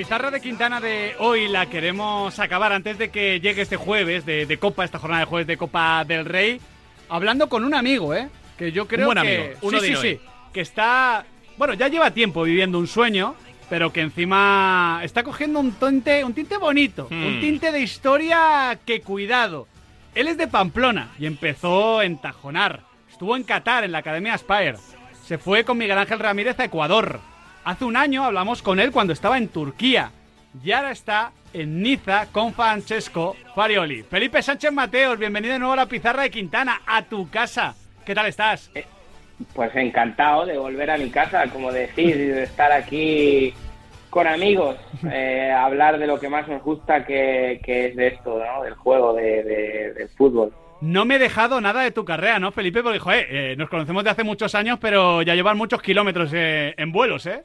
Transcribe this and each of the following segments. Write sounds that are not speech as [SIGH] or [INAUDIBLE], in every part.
pizarra de Quintana de hoy la queremos acabar antes de que llegue este jueves de, Copa, esta jornada de jueves de Copa del Rey, hablando con un amigo, ¿eh? Que yo creo un buen que. Amigo, uno sí, de sí, hoy. sí. Que está. Bueno, ya lleva tiempo viviendo un sueño, pero que encima está cogiendo un tinte, un tinte bonito, un Hmm. tinte de historia que cuidado. Él es de Pamplona y empezó en Tajonar. Estuvo en Qatar, en la Academia Aspire. Se fue con Miguel Ángel Ramírez a Ecuador. Hace un año hablamos con él cuando estaba en Turquía. Y ahora está en Niza con Francesco Farioli. Felipe Sánchez Mateos, bienvenido de nuevo a la pizarra de Quintana, a tu casa. ¿Qué tal estás? Pues encantado de volver a mi casa, como decís, de estar aquí con amigos, eh, hablar de lo que más nos gusta, que, es de esto, ¿no? Del juego, de- del fútbol. No me he dejado nada de tu carrera, ¿no, Felipe? Porque, joder, eh, nos conocemos de hace muchos años, pero ya llevan muchos kilómetros eh, en vuelos, ¿eh?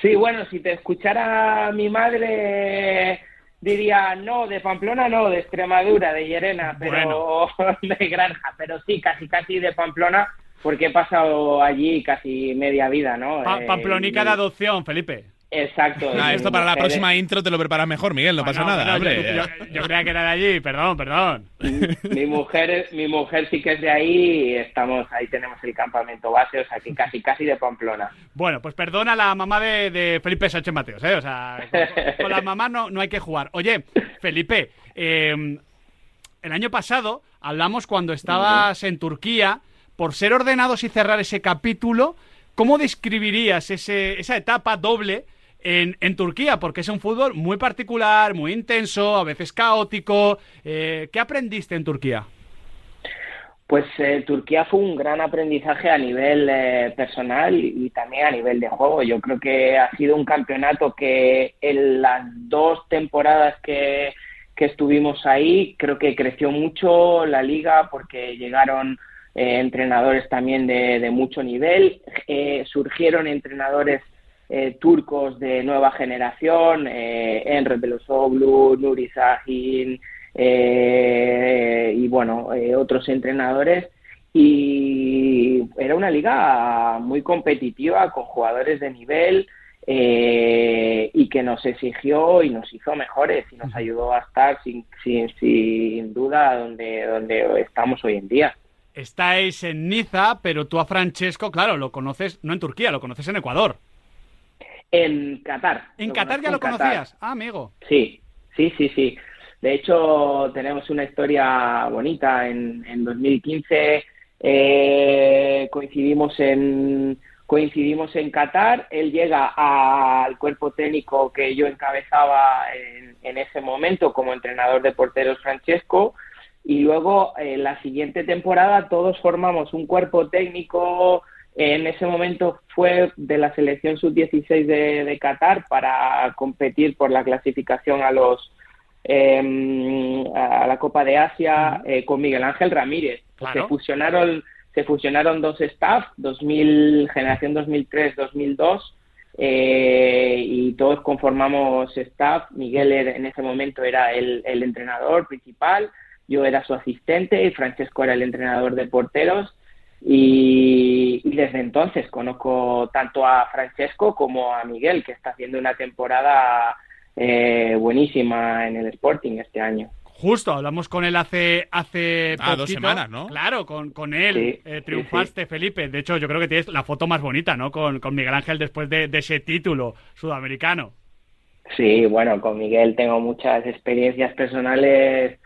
Sí, bueno, si te escuchara mi madre, diría, no, de Pamplona no, de Extremadura, de Llerena, pero [LAUGHS] de Granja, pero sí, casi casi de Pamplona, porque he pasado allí casi media vida, ¿no? Pa- Eh, Pamplonica y- de adopción, Felipe. Exacto. Esto para la próxima intro te lo preparas mejor, Miguel, no pasa nada, bueno, hombre. Yo, yo- yo creía que era de allí, perdón, perdón. mi mujer mi mujer sí que es de ahí y estamos ahí tenemos el campamento base o sea que casi casi de Pamplona Bueno, pues perdona a la mamá de, de Felipe Sánchez Mateos, ¿eh? O sea, con, con la mamá no, no hay que jugar. Oye, Felipe, eh, el año pasado hablamos cuando estabas en Turquía, por ser ordenados y cerrar ese capítulo, ¿cómo describirías ese, esa etapa doble en, en Turquía? Porque es un fútbol muy particular, muy intenso, a veces caótico. Eh, ¿Qué aprendiste en Turquía? pues eh, Turquía fue un gran aprendizaje a nivel eh, personal y, y también a nivel de juego yo creo que ha sido un campeonato que en las dos temporadas que que estuvimos ahí creo que creció mucho la liga porque llegaron eh, entrenadores también de, de mucho nivel eh, surgieron entrenadores eh, turcos de nueva generación, eh, Enre Belosoglu, Nuri Sahin eh, y bueno, eh, otros entrenadores. Y era una liga muy competitiva, con jugadores de nivel eh, y que nos exigió y nos hizo mejores y nos ayudó a estar sin, sin, sin duda donde, donde estamos hoy en día. Estáis en Niza, pero tú a Francesco, claro, lo conoces, no en Turquía, lo conoces en Ecuador. En Qatar. ¿En Lo Qatar ya lo Qatar. conocías? Ah, amigo. Sí, sí, sí, sí. De hecho, tenemos una historia bonita. En, en 2015 eh, coincidimos en coincidimos en Qatar. Él llega al cuerpo técnico que yo encabezaba en, en ese momento como entrenador de porteros Francesco. Y luego, en la siguiente temporada, todos formamos un cuerpo técnico. En ese momento fue de la selección sub-16 de, de Qatar para competir por la clasificación a los eh, a la Copa de Asia eh, con Miguel Ángel Ramírez. Claro. Se fusionaron se fusionaron dos staff, 2000 generación 2003-2002 eh, y todos conformamos staff. Miguel en ese momento era el, el entrenador principal, yo era su asistente y Francesco era el entrenador de porteros. Y, y desde entonces conozco tanto a Francesco como a Miguel, que está haciendo una temporada eh, buenísima en el Sporting este año. Justo, hablamos con él hace hace Ah, dos semanas, ¿no? Claro, con, con él Sí, eh, sí, triunfaste, Felipe. De hecho, yo creo que tienes la foto más bonita, ¿no? Con, con Miguel Ángel después de, de ese título sudamericano. Sí, bueno, con Miguel tengo muchas experiencias personales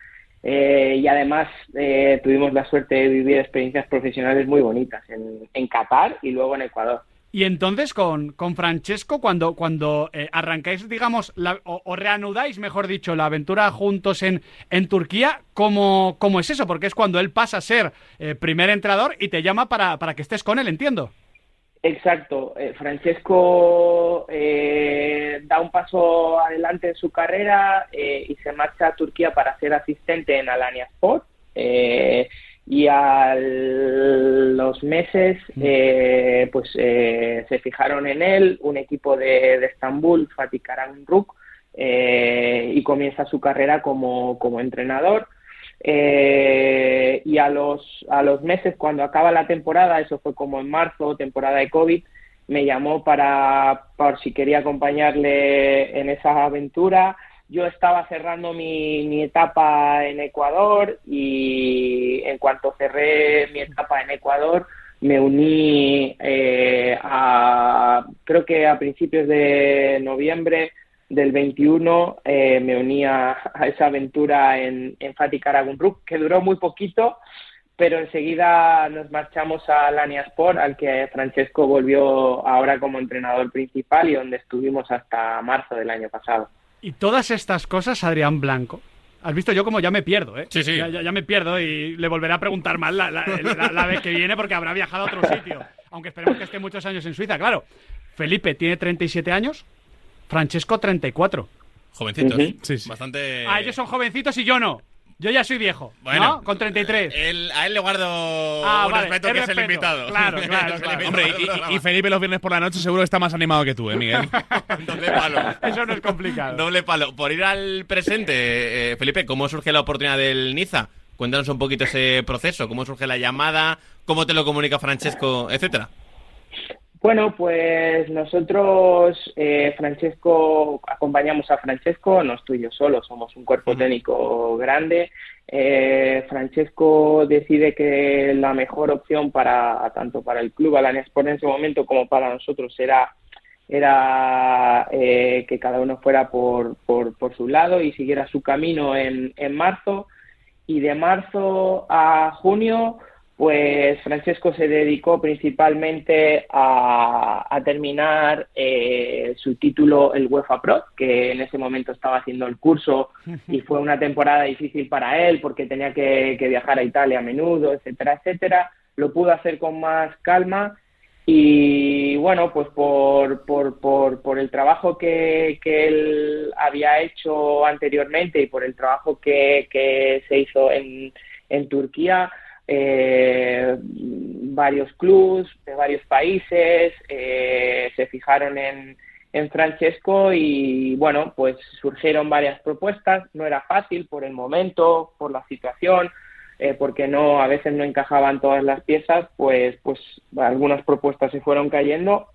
eh, y además eh, tuvimos la suerte de vivir experiencias profesionales muy bonitas en, en Qatar y luego en Ecuador. Y entonces con, con Francesco, cuando, cuando eh, arrancáis, digamos, la- o, o reanudáis, mejor dicho, la aventura juntos en, en Turquía, ¿cómo, ¿cómo es eso? Porque es cuando él pasa a ser eh, primer entrenador y te llama para, para que estés con él, entiendo. Exacto, eh, Francesco eh, da un paso adelante en su carrera eh, y se marcha a Turquía para ser asistente en Alanya Sport. eh, y a los meses eh, pues eh, se fijaron en él un equipo de, de Estambul, Fatih eh, y comienza su carrera como, como entrenador. Eh, y a los, a los meses, cuando acaba la temporada, eso fue como en marzo, temporada de COVID, me llamó para por si quería acompañarle en esa aventura. Yo estaba cerrando mi, mi etapa en Ecuador y en cuanto cerré mi etapa en Ecuador, me uní eh, a, creo que a principios de noviembre del 21, eh, me uní a, esa aventura en, en Fatih Karagunruk, que duró muy poquito, pero enseguida nos marchamos a Lania Sport, al que Francesco volvió ahora como entrenador principal y donde estuvimos hasta marzo del año pasado. Y todas estas cosas, Adrián Blanco, Has visto yo como ya me pierdo, ¿eh? Sí, sí. Ya, me pierdo y le volveré a preguntar más la, la, vez que viene porque habrá viajado a otro sitio. Aunque esperemos que esté muchos años en Suiza. Claro, Felipe tiene 37 años, Francesco 34. Jovencitos. sí, sí. Bastante. Ah, ellos son jovencitos y yo no. Yo ya soy viejo, bueno, ¿no? Con 33. a él le guardo ah, un respeto que es el invitado. Claro, [LAUGHS] claro, Hombre, y, Felipe los viernes por la noche seguro que está más animado que tú, ¿eh, Miguel? [LAUGHS] Doble palo. Eso no es complicado. Doble palo. Por ir al presente, eh, Felipe, ¿cómo surge la oportunidad del Niza? Cuéntanos un poquito ese proceso, cómo surge la llamada, cómo te lo comunica Francesco, etcétera. Bueno, pues nosotros, eh, Francesco, acompañamos a Francesco, no estoy yo solo, somos un cuerpo técnico grande. Eh, Francesco decide que la mejor opción para tanto para el club Alania Sport en ese momento como para nosotros era era eh, que cada uno fuera por, por, por, su lado y siguiera su camino en, en marzo. Y de marzo a junio pues Francesco se dedicó principalmente a, terminar eh, su título, el UEFA Pro, que en ese momento estaba haciendo el curso [LAUGHS] y fue una temporada difícil para él porque tenía que, viajar a Italia a menudo, etcétera, etcétera. Lo pudo hacer con más calma y bueno, pues por, por, por, por el trabajo que, que, él había hecho anteriormente y por el trabajo que, que se hizo en, en Turquía, eh, varios clubs de varios países eh, se fijaron en, en, Francesco y bueno, pues surgieron varias propuestas. No era fácil por el momento, por la situación, eh, porque no a veces no encajaban todas las piezas, pues pues algunas propuestas se fueron cayendo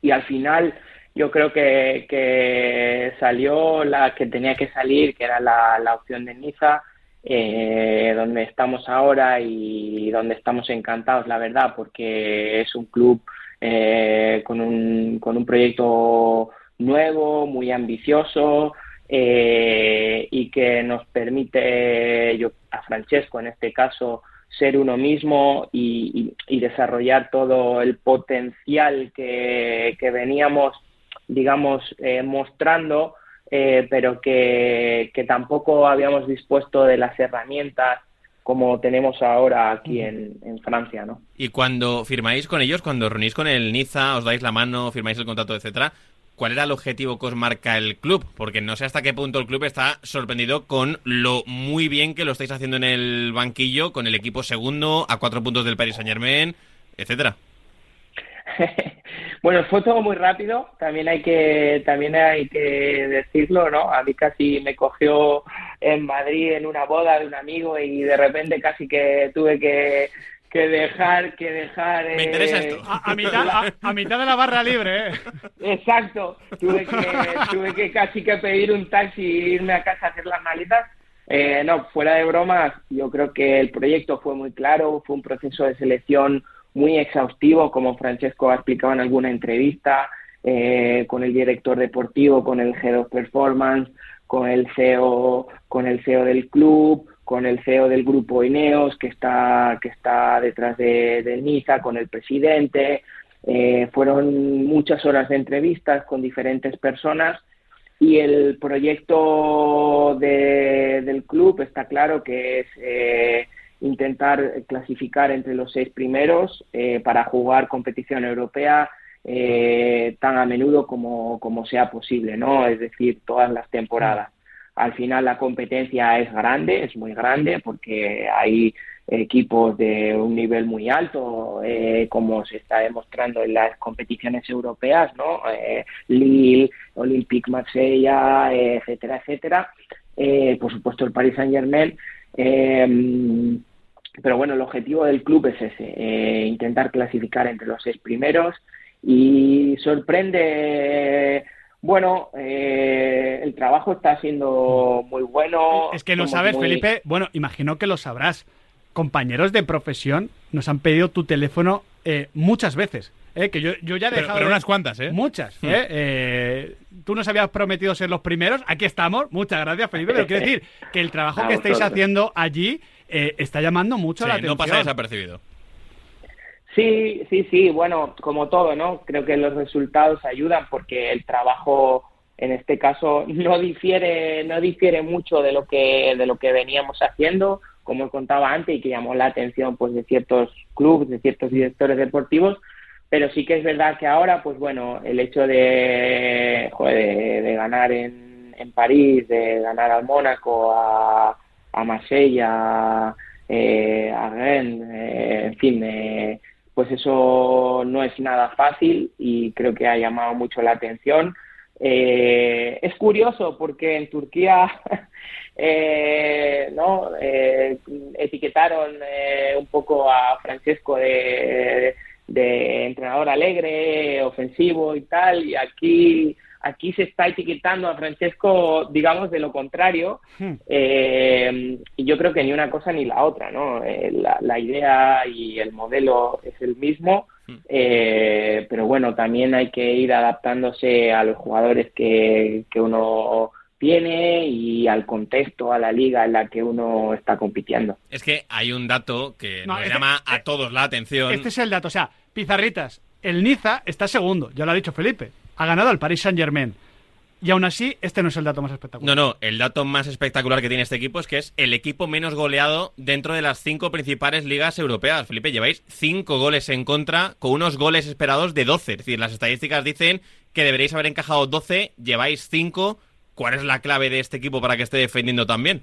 y al final yo creo que, que salió la que tenía que salir, que era la, la opción de Niza eh, donde estamos ahora y donde estamos encantados, la verdad, porque es un club eh, con, un, con un proyecto nuevo, muy ambicioso eh, y que nos permite, yo, a Francesco en este caso, ser uno mismo y, desarrollar todo el potencial que, que veníamos, digamos, mostrando eh, pero que, tampoco habíamos dispuesto de las herramientas como tenemos ahora aquí en, Francia, ¿no? Y cuando firmáis con ellos, cuando reunís con el Niza, os dais la mano, firmáis el contrato, etcétera, ¿cuál era el objetivo que os marca el club? Porque no sé hasta qué punto el club está sorprendido con lo muy bien que lo estáis haciendo en el banquillo, con el equipo segundo, a cuatro puntos del Paris Saint Germain, etcétera. [LAUGHS] bueno, fue todo muy rápido, también hay que también hay que decirlo, ¿no? A mí casi me cogió en Madrid en una boda de un amigo y de repente casi que tuve que que dejar que dejar me interesa eh, esto a, mitad a, mitad de la barra libre ¿eh? exacto tuve que tuve que casi que pedir un taxi e irme a casa a hacer las maletas eh, no fuera de bromas yo creo que el proyecto fue muy claro fue un proceso de selección muy exhaustivo, como Francesco ha explicado en alguna entrevista, eh, con el director deportivo, con el Head of Performance, con el CEO, con el CEO del club, con el CEO del grupo Ineos, que está, que está detrás de, de Niza, con el presidente. Eh, fueron muchas horas de entrevistas con diferentes personas y el proyecto de, del club está claro que es eh, intentar clasificar entre los seis primeros eh, para jugar competición europea eh, tan a menudo como, como sea posible, ¿no? Es decir, todas las temporadas. Al final la competencia es grande, es muy grande, porque hay equipos de un nivel muy alto, eh, como se está demostrando en las competiciones europeas, ¿no? Lille, Olympique Marsella, etcétera, etcétera. por supuesto, el Paris Saint Germain. Pero bueno, el objetivo del club es ese, eh, intentar clasificar entre los seis primeros y sorprende bueno, eh, el trabajo está siendo muy bueno. Es que no sabes, Felipe. Bueno, imagino que lo sabrás. Compañeros de profesión nos han pedido tu teléfono eh, muchas veces. Eh, que yo, yo ya he dejado. Pero, unas cuantas, ¿eh? Muchas. Hmm. ¿eh? Tú nos habías prometido ser los primeros. Aquí estamos. Muchas gracias, Felipe. Pero [LAUGHS] quiero decir que el trabajo que estáis haciendo allí está llamando mucho la atención. No pasa desapercibido. Sí, sí, sí, bueno, como todo, ¿no? Creo que los resultados ayudan porque el trabajo en este caso [LAUGHS] no difiere no difiere mucho de lo que de lo que veníamos haciendo, como contaba antes y que llamó la atención pues de ciertos clubes, de ciertos directores deportivos, pero sí que es verdad que ahora pues bueno, el hecho de joder, de, ganar en, en París, de ganar al Mónaco, a, a Marsella, eh, a Rennes, eh, en fin, eh, pues eso no es nada fácil y creo que ha llamado mucho la atención. Eh, es curioso porque en Turquía [LAUGHS] ¿no? Etiquetaron un poco a Francesco de, de entrenador alegre, ofensivo y tal, y aquí aquí se está etiquetando a Francesco, digamos, de lo contrario, hmm. eh, y yo creo que ni una cosa ni la otra, ¿no? Eh, la, idea y el modelo es el mismo, hmm. eh, pero bueno, también hay que ir adaptándose a los jugadores que, que uno tiene y al contexto, a la liga en la que uno está compitiendo. Es que hay un dato que nos este llama a todos la atención. Este es el dato, o sea, Pizarritas, el Niza está segundo, ya lo ha dicho Felipe ha ganado al Paris Saint Germain. Y aún así, este no es el dato más espectacular. No, no, el dato más espectacular que tiene este equipo es que es el equipo menos goleado dentro de las cinco principales ligas europeas. Felipe, lleváis cinco goles en contra con unos goles esperados de 12. Es decir, las estadísticas dicen que deberéis haber encajado 12, lleváis cinco. ¿Cuál es la clave de este equipo para que esté defendiendo tan bien?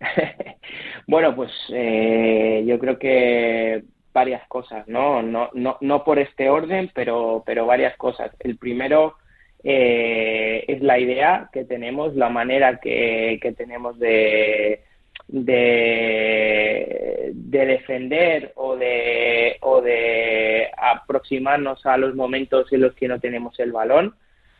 [LAUGHS] bueno, pues eh, yo creo que varias cosas, ¿no? No, no, no por este orden, pero, pero varias cosas. El primero eh, es la idea que tenemos, la manera que, que tenemos de, de, de, defender o de, o de aproximarnos a los momentos en los que no tenemos el balón.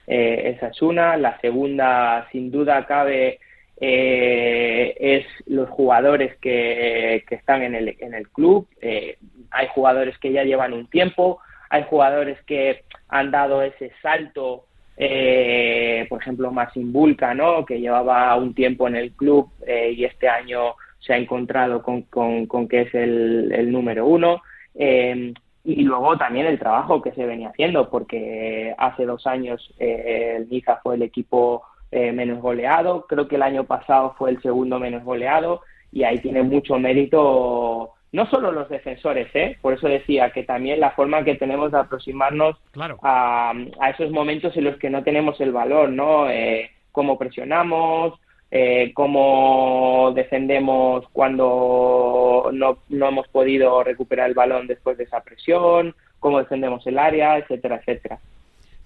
Eh, esa es una. La segunda, sin duda, cabe eh, es los jugadores que, que, están en el, en el club. Eh, hay jugadores que ya llevan un tiempo, hay jugadores que han dado ese salto, eh, por ejemplo, Massim Bulka, ¿no? que llevaba un tiempo en el club eh, y este año se ha encontrado con, con, que es el, el número uno. Eh, y luego también el trabajo que se venía haciendo, porque hace dos años el Niza fue el equipo menos goleado, creo que el año pasado fue el segundo menos goleado, y ahí tiene mucho mérito no solo los defensores, ¿eh? por eso decía que también la forma que tenemos de aproximarnos a, esos momentos en los que no tenemos el valor, ¿no? Eh, cómo presionamos, eh, cómo defendemos cuando no, no hemos podido recuperar el balón después de esa presión, cómo defendemos el área, etcétera, etcétera.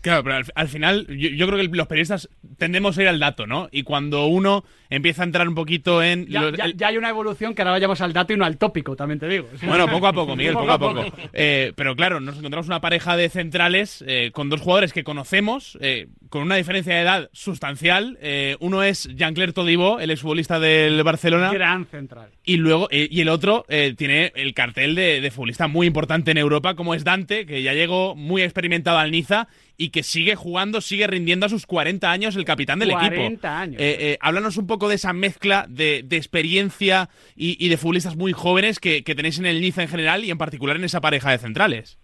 Claro, pero al, final yo, creo que los periodistas tendemos a ir al dato, ¿no? Y cuando uno empieza a entrar un poquito en... Ya, hay una evolución que ahora vayamos al dato y no al tópico, también te digo. Bueno, poco a poco, [LAUGHS] Miguel, poco, a poco. Eh, pero claro, nos encontramos una pareja de centrales eh, con dos jugadores que conocemos, eh, con una diferencia de edad sustancial. uno es Jean-Claire Todibo, el exfutbolista del Barcelona. Gran central. Y luego, y el otro tiene el cartel de, de futbolista muy importante en Europa, como es Dante, que ya llegó muy experimentado al Niza y que sigue jugando, sigue rindiendo a sus 40 años el capitán del equipo. 40 años. Eh, eh, háblanos un poco de esa mezcla de, experiencia y, de futbolistas muy jóvenes que, tenéis en el Niza en general y en particular en esa pareja de centrales.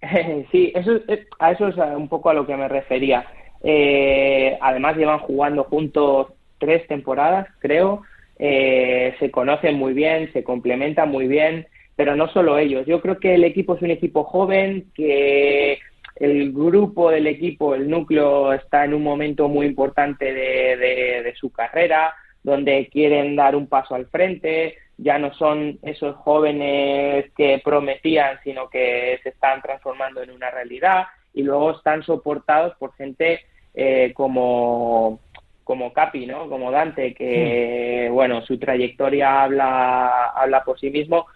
[LAUGHS] Sí, eso, a eso es un poco a lo que me refería. Eh, además llevan jugando juntos tres temporadas, creo. se conocen muy bien, se complementan muy bien, pero no solo ellos. Yo creo que el equipo es un equipo joven que el grupo del equipo, el núcleo, está en un momento muy importante de, su carrera, donde quieren dar un paso al frente, ya no son esos jóvenes que prometían, sino que se están transformando en una realidad y luego están soportados por gente eh, como como Capi, ¿no? Como Dante, que, hmm. bueno, su trayectoria habla, habla por sí mismo,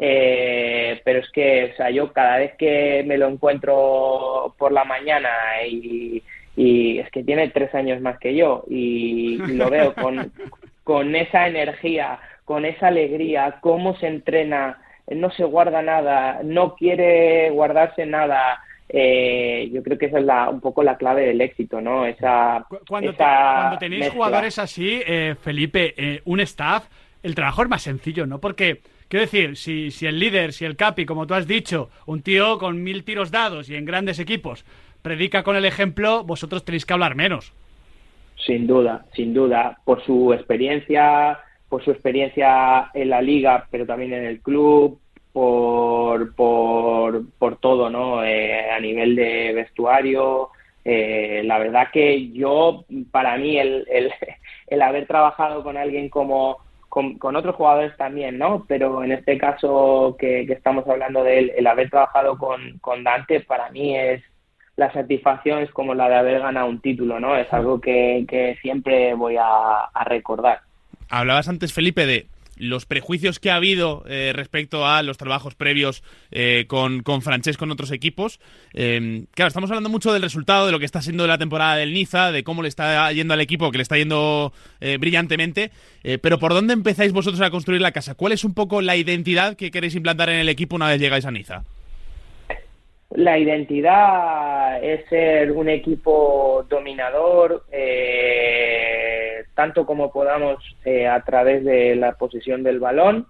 Eh, pero es que, o sea, yo cada vez que me lo encuentro por la mañana y, es que tiene tres años más que yo y, [LAUGHS] lo veo con, con esa energía, con esa alegría, cómo se entrena, no se guarda nada, no quiere guardarse nada. Eh, yo creo que esa es la, un poco la clave del éxito, ¿no? Esa, cuando, cuando tenéis jugadores así, eh, Felipe, eh, un staff, el trabajo es más sencillo, ¿no? Porque Quiero decir, si, si el líder, si el capi, como tú has dicho, un tío con mil tiros dados y en grandes equipos, predica con el ejemplo, vosotros tenéis que hablar menos. Sin duda, sin duda, por su experiencia, por su experiencia en la liga, pero también en el club, por, por, por todo, ¿no? Eh, a nivel de vestuario. Eh, la verdad que yo, para mí, el, el, [LAUGHS] el haber trabajado con alguien como, con, otros jugadores también, ¿no? Pero en este caso que, estamos hablando de él, el haber trabajado con, con, Dante para mí es la satisfacción es como la de haber ganado un título, ¿no? Es algo que, que siempre voy a recordar. Hablabas antes, Felipe, de los prejuicios que ha habido eh, respecto a los trabajos previos eh, con, con Francés con otros equipos. Eh, claro, estamos hablando mucho del resultado, de lo que está siendo la temporada del Niza, de cómo le está yendo al equipo, que le está yendo brillantemente. pero ¿por dónde empezáis vosotros a construir la casa? ¿Cuál es un poco la identidad que queréis implantar en el equipo una vez llegáis a Niza? La identidad es ser un equipo dominador, eh, tanto como podamos eh, a través de la posesión del balón,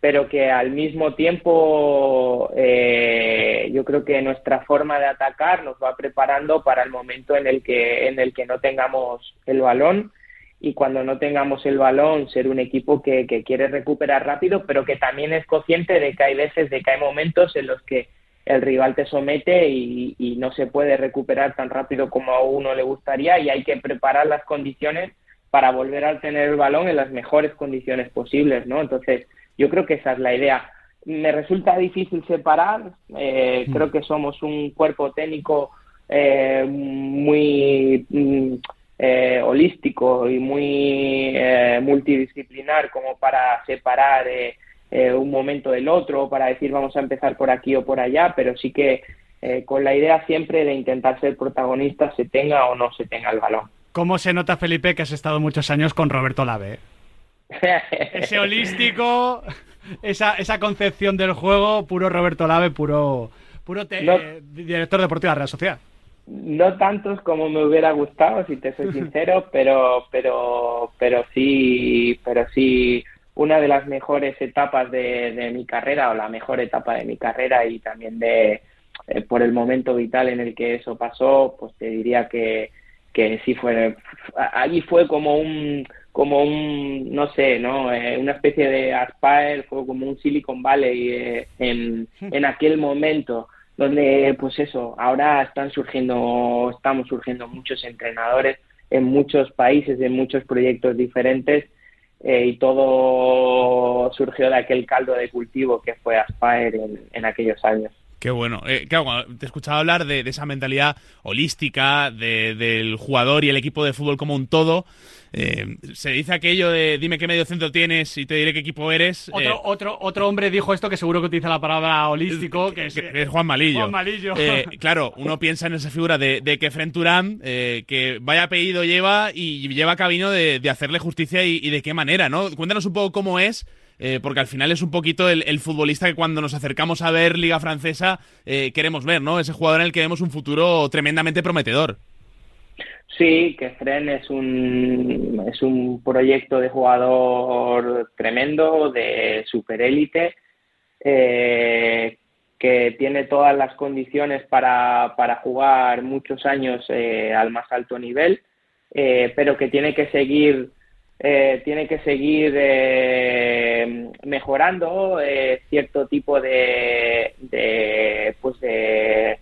pero que al mismo tiempo eh, yo creo que nuestra forma de atacar nos va preparando para el momento en el que en el que no tengamos el balón. Y cuando no tengamos el balón ser un equipo que, que quiere recuperar rápido, pero que también es consciente de que hay veces, de que hay momentos en los que el rival te somete y, no se puede recuperar tan rápido como a uno le gustaría y hay que preparar las condiciones para volver a tener el balón en las mejores condiciones posibles, ¿no? Entonces, yo creo que esa es la idea. Me resulta difícil separar, eh, mm. creo que somos un cuerpo técnico eh, muy mm, eh, holístico y muy multidisciplinar como para separar eh, un momento del otro para decir vamos a empezar por aquí o por allá, pero sí que eh, con la idea siempre de intentar ser protagonista, se tenga o no se tenga el balón. ¿Cómo se nota, Felipe, que has estado muchos años con Roberto Lave? [LAUGHS] Ese holístico, esa, esa concepción del juego, puro Roberto Lave, puro, puro director deportivo de la Real Sociedad. No tantos como me hubiera gustado, si te soy [LAUGHS] sincero, pero, pero, pero sí, pero sí una de las mejores etapas de, mi carrera o la mejor etapa de mi carrera y también de eh, por el momento vital en el que eso pasó, pues te diría que, que sí fue allí fue como un como un no sé no eh, una especie de Aspire fue como un Silicon Valley eh, en, en aquel momento donde pues eso ahora están surgiendo estamos surgiendo muchos entrenadores en muchos países en muchos proyectos diferentes eh, y todo surgió de aquel caldo de cultivo que fue Aspire en, aquellos años. Qué bueno. Eh, claro, te he escuchado hablar de, esa mentalidad holística del jugador y el equipo de fútbol como un todo. Eh, se dice aquello de dime qué medio centro tienes y te diré qué equipo eres. Otro, eh, otro, otro hombre dijo esto que seguro que utiliza la palabra holístico, que es, Juan Malillo. Juan Malillo. Eh, [LAUGHS] claro, uno piensa en esa figura de, que Fren Turán, que vaya apellido lleva y lleva camino de, hacerle justicia y, de qué manera, ¿no? Cuéntanos un poco cómo es. Porque al final es un poquito el, futbolista que cuando nos acercamos a ver Liga Francesa queremos ver, ¿no? Ese jugador en el que vemos un futuro tremendamente prometedor. Sí, que Fren es un, es un proyecto de jugador tremendo, de superélite, eh, que tiene todas las condiciones para, para jugar muchos años eh, al más alto nivel, eh, pero que tiene que seguir eh, tiene que seguir mejorando cierto tipo de, de, pues de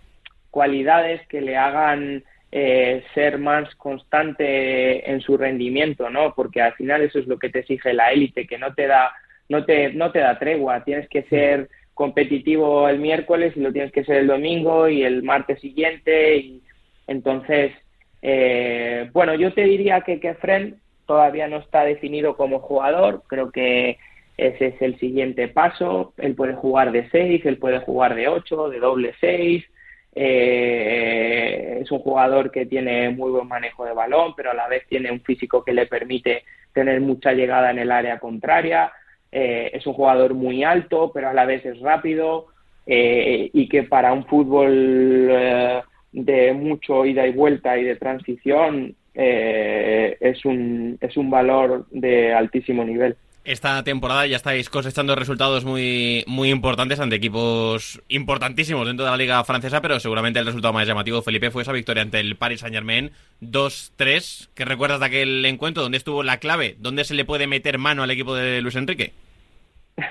cualidades que le hagan eh, ser más constante en su rendimiento, ¿no? Porque al final eso es lo que te exige la élite, que no te da, no te, no te da tregua, tienes que ser competitivo el miércoles y lo tienes que ser el domingo y el martes siguiente y entonces eh, bueno yo te diría que que Fren todavía no está definido como jugador creo que ese es el siguiente paso. Él puede jugar de 6, él puede jugar de 8, de doble 6. Eh, es un jugador que tiene muy buen manejo de balón, pero a la vez tiene un físico que le permite tener mucha llegada en el área contraria. Eh, es un jugador muy alto, pero a la vez es rápido eh, y que para un fútbol de mucho ida y vuelta y de transición es, un, es un valor de altísimo nivel esta temporada ya estáis cosechando resultados muy, muy importantes ante equipos importantísimos dentro de la liga francesa, pero seguramente el resultado más llamativo, Felipe, fue esa victoria ante el Paris Saint Germain 2-3. ¿Qué recuerdas de aquel encuentro? ¿Dónde estuvo la clave? ¿Dónde se le puede meter mano al equipo de Luis Enrique? [LAUGHS]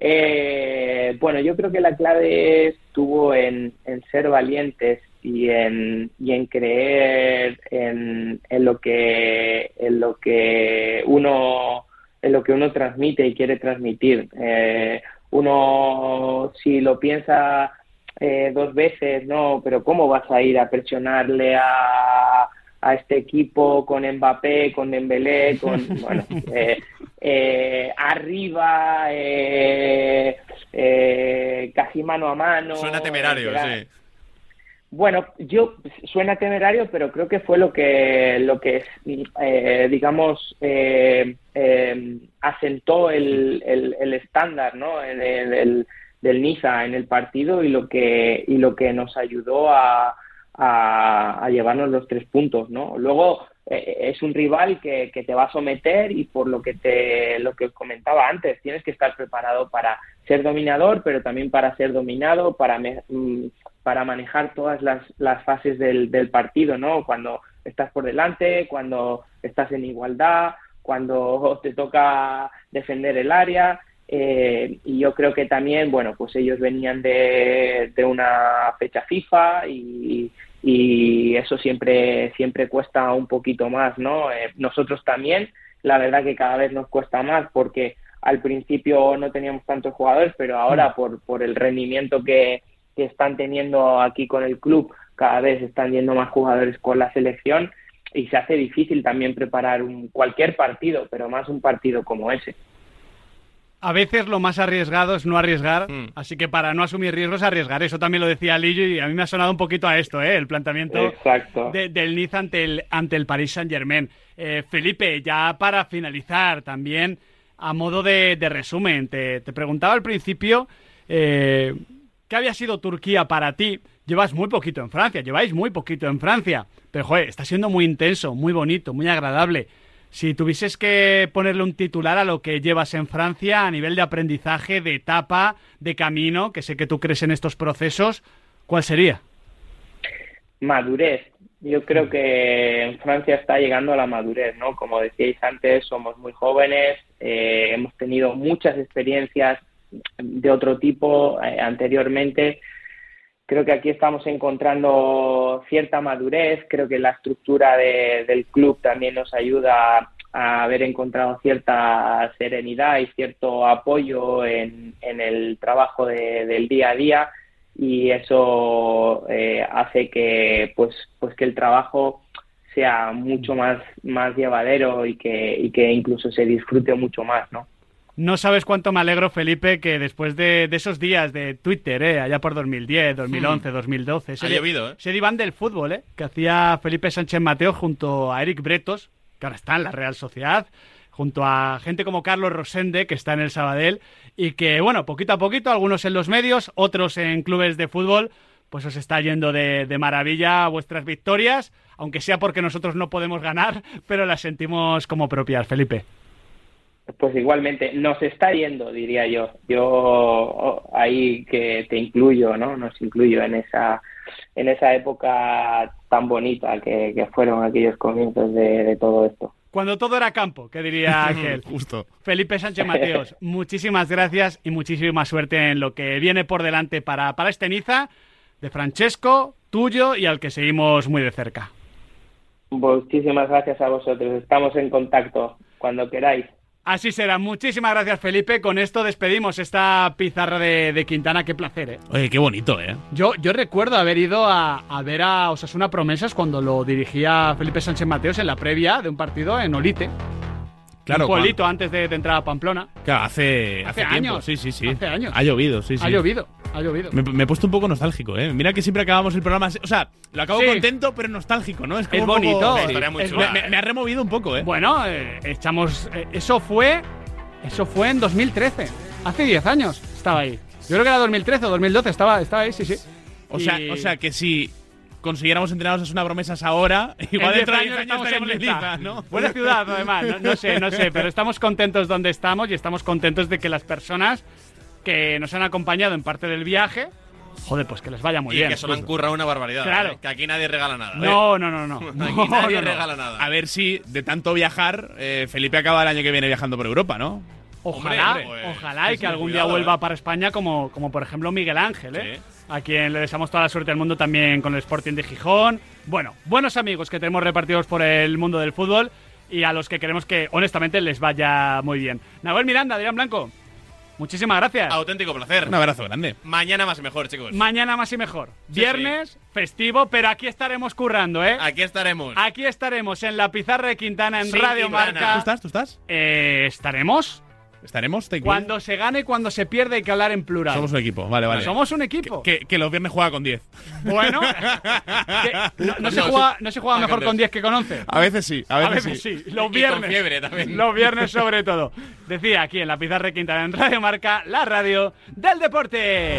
Eh, bueno, yo creo que la clave estuvo en ser valientes y en, y en creer en, en, lo que en lo que uno en lo que uno transmite y quiere transmitir. Eh, uno si lo piensa eh, dos veces no pero cómo vas a ir a presionarle a, a este equipo con Mbappé con Dembélé con [LAUGHS] bueno eh, eh, arriba eh, casi mano a mano suena temerario sí bueno, yo suena temerario, pero creo que fue lo que, lo que eh, digamos, eh, eh, asentó el, el, estándar, ¿no? El, del Niza en el partido y lo que y lo que nos ayudó a, llevarnos los tres puntos, ¿no? Luego es un rival que, que, te va a someter y por lo que te lo que comentaba antes tienes que estar preparado para ser dominador, pero también para ser dominado, para mm, para manejar todas las, las fases del, del, partido, ¿no? Cuando estás por delante, cuando estás en igualdad, cuando [LAUGHS] te toca defender el área. Eh, y yo creo que también, bueno, pues ellos venían de, de una fecha FIFA y, y, eso siempre, siempre cuesta un poquito más, ¿no? Eh, nosotros también, la verdad que cada vez nos cuesta más porque al principio no teníamos tantos jugadores, pero ahora mm. por, por el rendimiento que, que están teniendo aquí con el club, cada vez están yendo más jugadores con la selección y se hace difícil también preparar un, cualquier partido, pero más un partido como ese. A veces lo más arriesgado es no arriesgar, hmm. así que para no asumir riesgos, arriesgar. Eso también lo decía Lillo y a mí me ha sonado un poquito a esto, ¿eh? el planteamiento del Niza ante el, ante el Paris Saint-Germain. Eh, Felipe, ya para finalizar también, a modo de, resumen, te, te, preguntaba al principio eh, ¿Qué había sido Turquía para ti? Llevas muy poquito en Francia, lleváis muy poquito en Francia, pero joder, está siendo muy intenso, muy bonito, muy agradable. Si tuvieses que ponerle un titular a lo que llevas en Francia a nivel de aprendizaje, de etapa, de camino, que sé que tú crees en estos procesos, ¿cuál sería? Madurez. Yo creo mm. que en Francia está llegando a la madurez, ¿no? Como decíais antes, somos muy jóvenes, eh, hemos tenido muchas experiencias de otro tipo eh, anteriormente. Creo que aquí estamos encontrando cierta madurez, creo que la estructura del club también nos ayuda a haber encontrado cierta serenidad y cierto apoyo en, el trabajo del día a día y eso eh, hace que pues pues que el trabajo sea mucho más más llevadero y que, y que incluso se disfrute mucho más, ¿no? No sabes cuánto me alegro, Felipe, que después de, esos días de Twitter, eh, allá por 2010, 2011, 2012, ese, llovido, ¿eh? ese diván del fútbol eh, que hacía Felipe Sánchez Mateo junto a Eric Bretos, que ahora está en la Real Sociedad, junto a gente como Carlos Rosende, que está en el Sabadell, y que, bueno, poquito a poquito, algunos en los medios, otros en clubes de fútbol, pues os está yendo de, de maravilla vuestras victorias, aunque sea porque nosotros no podemos ganar, [LAUGHS] pero las sentimos como propias, Felipe. Pues igualmente, nos está yendo, diría yo. Yo oh, ahí que te incluyo, ¿no? Nos incluyo en esa, en esa época tan bonita que, fueron aquellos comienzos de, todo esto. Cuando todo era campo, que diría [LAUGHS] aquel. Justo. Felipe Sánchez Mateos, [LAUGHS] muchísimas gracias y muchísima suerte en lo que viene por delante para, para este Niza, de Francesco, tuyo y al que seguimos muy de cerca. Muchísimas gracias a vosotros. Estamos en contacto cuando queráis. Así será. Muchísimas gracias, Felipe. Con esto despedimos esta pizarra de, Quintana. Qué placer, ¿eh? Oye, qué bonito, ¿eh? Yo, yo recuerdo haber ido a, ver a Osasuna Promesas cuando lo dirigía Felipe Sánchez Mateos en la previa de un partido en Olite. Claro, un pueblito antes de, de entrar a Pamplona. Claro, hace, Hace hace, tiempo. años. Sí, sí, sí. Hace años. Ha llovido, sí, sí. Ha llovido, ha llovido. Me, me he puesto un poco nostálgico, ¿eh? Mira que siempre acabamos el programa. O sea, lo acabo Sí. contento, pero nostálgico, ¿no? Es, como Es poco- bonito. Historia muy Es- chula, Me, ¿eh? me ha removido un poco, ¿eh? Bueno, eh, echamos. eh, eso fue. Eso fue en 2013. Hace 10 años estaba ahí. Yo creo que era 2013 o 2012. Estaba, estaba ahí, sí, sí. O sea, Y- o sea que si consiguiéramos entrenados es una promesas ahora, [LAUGHS] igual En 10 dentro de 10 años estamos en. Niza, ¿no? Buena ciudad, además. No, no sé, no sé, [LAUGHS] pero estamos contentos donde estamos y estamos contentos de que las personas que nos han acompañado en parte del viaje, joder, pues que les vaya muy y bien. que solo han currado una barbaridad. Claro. ¿eh? Que aquí nadie regala nada. ¿eh? No, no, no, no. [LAUGHS] Aquí No, nadie no, no. regala nada. A ver si de tanto viajar, eh, Felipe acaba el año que viene viajando por Europa, ¿no? Ojalá, Hombre, pues, ojalá y que algún cuidado, día vuelva eh. para España como, como por ejemplo Miguel Ángel, ¿eh? Sí. a quien le deseamos toda la suerte del mundo también con el Sporting de Gijón. Bueno, buenos amigos que tenemos repartidos por el mundo del fútbol y a los que queremos que honestamente les vaya muy bien. Nahuel Miranda, Adrián Blanco, muchísimas gracias. Auténtico placer. Un abrazo grande. Mañana más y mejor, chicos. Mañana más y mejor. Sí, Viernes, festivo, pero aquí estaremos currando, ¿eh? Aquí estaremos. Aquí estaremos en la pizarra de Quintana en Sí, Radio Quintana. Marca. ¿Tú estás? ¿Tú estás? Eh, estaremos ¿Estaremos? Take cuando se gane y cuando se pierde hay que hablar en plural. Somos un equipo, vale, vale. Somos un equipo. Que, que los viernes juega con 10. Bueno, [LAUGHS] que no, no se juega, no se juega Ah, mejor con con dos. 10 que con 11. A veces sí, a veces, A veces sí. Los con viernes. fiebre también. Los viernes sobre todo. Decía aquí en la pizarra de Quintana en Radio Marca, la radio del deporte.